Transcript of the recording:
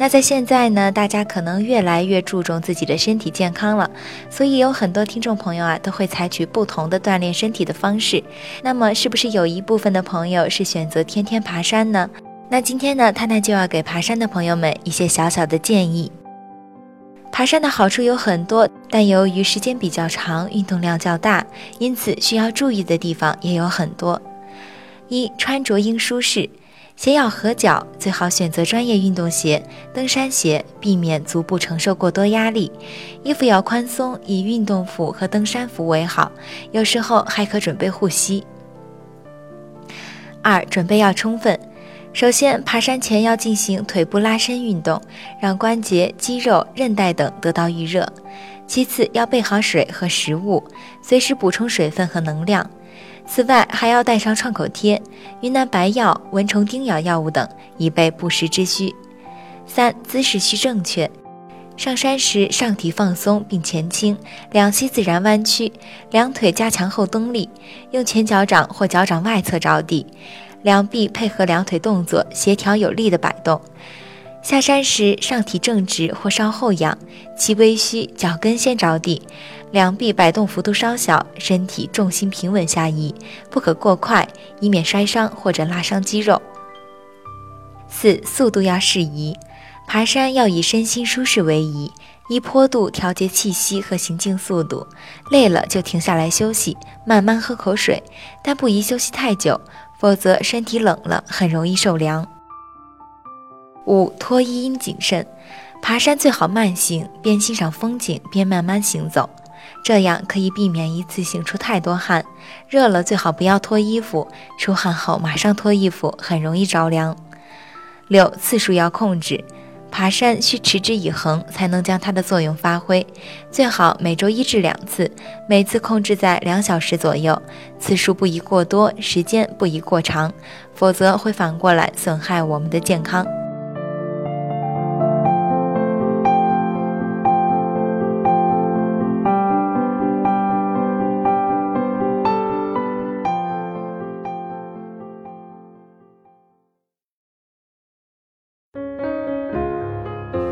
那在现在呢，大家可能越来越注重自己的身体健康了，所以有很多听众朋友啊，都会采取不同的锻炼身体的方式。那么，是不是有一部分的朋友是选择天天爬山呢？那今天呢，探探就要给爬山的朋友们一些小小的建议。爬山的好处有很多，但由于时间比较长，运动量较大，因此需要注意的地方也有很多。一穿着应舒适，鞋要合脚，最好选择专业运动鞋、登山鞋，避免足部承受过多压力。衣服要宽松，以运动服和登山服为好，有时候还可准备护膝。二准备要充分，首先爬山前要进行腿部拉伸运动，让关节、肌肉、韧带等得到预热。其次要备好水和食物，随时补充水分和能量。此外，还要带上创口贴、云南白药、蚊虫叮咬药物等，以备不时之需。三、姿势需正确。上山时，上体放松并前倾，两膝自然弯曲，两腿加强后蹬力，用前脚掌或脚掌外侧着地，两臂配合两腿动作，协调有力的摆动。下山时，上体正直或稍后仰，其微虚，脚跟先着地。两臂摆动幅度稍小，身体重心平稳下移，不可过快，以免摔伤或者拉伤肌肉。四、速度要适宜，爬山要以身心舒适为宜，依坡度调节气息和行进速度。累了就停下来休息，慢慢喝口水，但不宜休息太久，否则身体冷了很容易受凉。五、脱衣应谨慎，爬山最好慢行，边欣赏风景边慢慢行走。这样可以避免一次性出太多汗，热了最好不要脱衣服，出汗后马上脱衣服很容易着凉。六次数要控制，爬山需持之以恒才能将它的作用发挥，最好每周一至两次，每次控制在两小时左右，次数不宜过多，时间不宜过长，否则会反过来损害我们的健康。